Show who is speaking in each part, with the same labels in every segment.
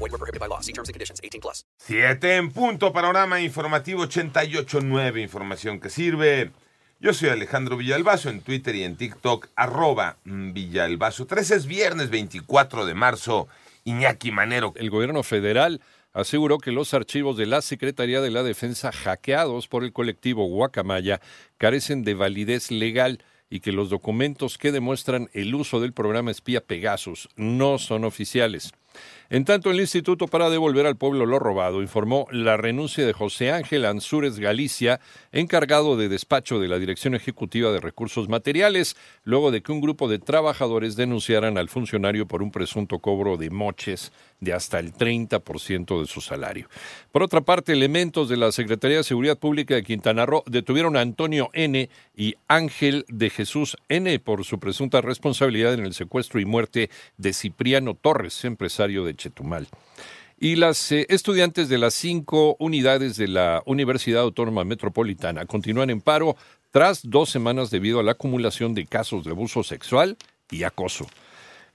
Speaker 1: Void were prohibited by law. See terms and conditions. 18 plus.
Speaker 2: Siete en punto, panorama informativo 88.9, información que sirve. Yo soy Alejandro Villalbazo en Twitter y en TikTok, arroba Villalbazo. 13 es viernes 24 de marzo, Iñaki Manero.
Speaker 3: El gobierno federal aseguró que los archivos de la Secretaría de la Defensa hackeados por el colectivo Guacamaya carecen de validez legal y que los documentos que demuestran el uso del programa espía Pegasus no son oficiales. En tanto, el Instituto para Devolver al Pueblo lo Robado informó la renuncia de José Ángel Ansúrez Galicia, encargado de despacho de la Dirección Ejecutiva de Recursos Materiales, luego de que un grupo de trabajadores denunciaran al funcionario por un presunto cobro de moches de hasta el 30% de su salario. Por otra parte, elementos de la Secretaría de Seguridad Pública de Quintana Roo detuvieron a Antonio N. y Ángel de Jesús N. por su presunta responsabilidad en el secuestro y muerte de Cipriano Torres, empresario de Chetumal. Y las eh, estudiantes de las cinco unidades de la Universidad Autónoma Metropolitana continúan en paro tras dos semanas debido a la acumulación de casos de abuso sexual y acoso.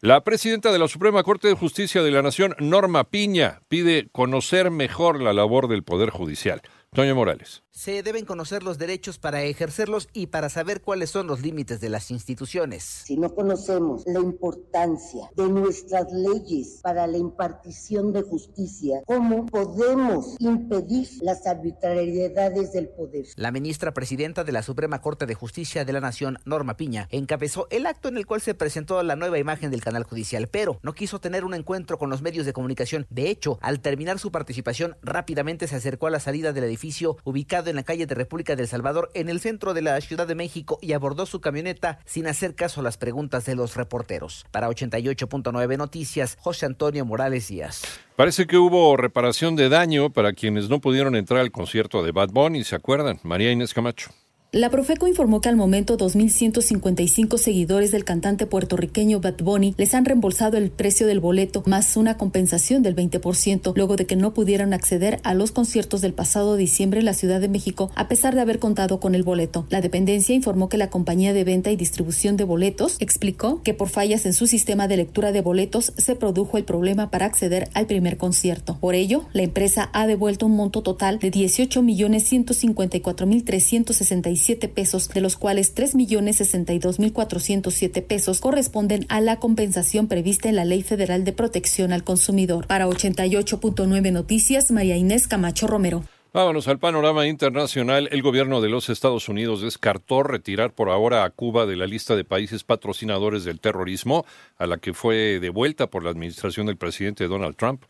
Speaker 3: La presidenta de la Suprema Corte de Justicia de la Nación, Norma Piña, pide conocer mejor la labor del Poder Judicial. Toño Morales.
Speaker 4: Se deben conocer los derechos para ejercerlos y para saber cuáles son los límites de las instituciones.
Speaker 5: Si no conocemos la importancia de nuestras leyes para la impartición de justicia, ¿cómo podemos impedir las arbitrariedades del poder?
Speaker 4: La ministra presidenta de la Suprema Corte de Justicia de la Nación, Norma Piña, encabezó el acto en el cual se presentó la nueva imagen del canal judicial, pero no quiso tener un encuentro con los medios de comunicación. De hecho, al terminar su participación, rápidamente se acercó a la salida del edificio ubicado en la calle de República del Salvador, en el centro de la Ciudad de México, y abordó su camioneta sin hacer caso a las preguntas de los reporteros. Para 88.9 Noticias, José Antonio Morales Díaz.
Speaker 3: Parece que hubo reparación de daño para quienes no pudieron entrar al concierto de Bad Bunny, ¿se acuerdan? María Inés Camacho.
Speaker 6: La Profeco informó que al momento 2.155 seguidores del cantante puertorriqueño Bad Bunny les han reembolsado el precio del boleto más una compensación del 20% luego de que no pudieran acceder a los conciertos del pasado diciembre en la Ciudad de México a pesar de haber contado con el boleto. La dependencia informó que la compañía de venta y distribución de boletos explicó que por fallas en su sistema de lectura de boletos se produjo el problema para acceder al primer concierto. Por ello, la empresa ha devuelto un monto total de 18.154.365 pesos, de los cuales 3.062.407 pesos corresponden a la compensación prevista en la Ley Federal de Protección al Consumidor. Para 88.9 Noticias, María Inés Camacho Romero.
Speaker 3: Vámonos al panorama internacional. El gobierno de los Estados Unidos descartó retirar por ahora a Cuba de la lista de países patrocinadores del terrorismo, a la que fue devuelta por la administración del presidente Donald Trump.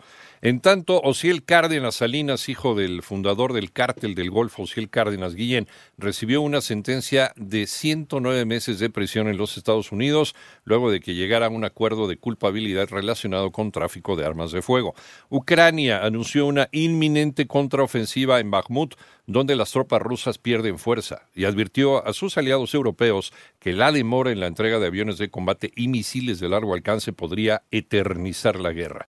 Speaker 3: En tanto, Ociel Cárdenas Salinas, hijo del fundador del cártel del Golfo, Ociel Cárdenas Guillén, recibió una sentencia de 109 meses de prisión en los Estados Unidos, luego de que llegara a un acuerdo de culpabilidad relacionado con tráfico de armas de fuego. Ucrania anunció una inminente contraofensiva en Bakhmut, donde las tropas rusas pierden fuerza, y advirtió a sus aliados europeos que la demora en la entrega de aviones de combate y misiles de largo alcance podría eternizar la guerra.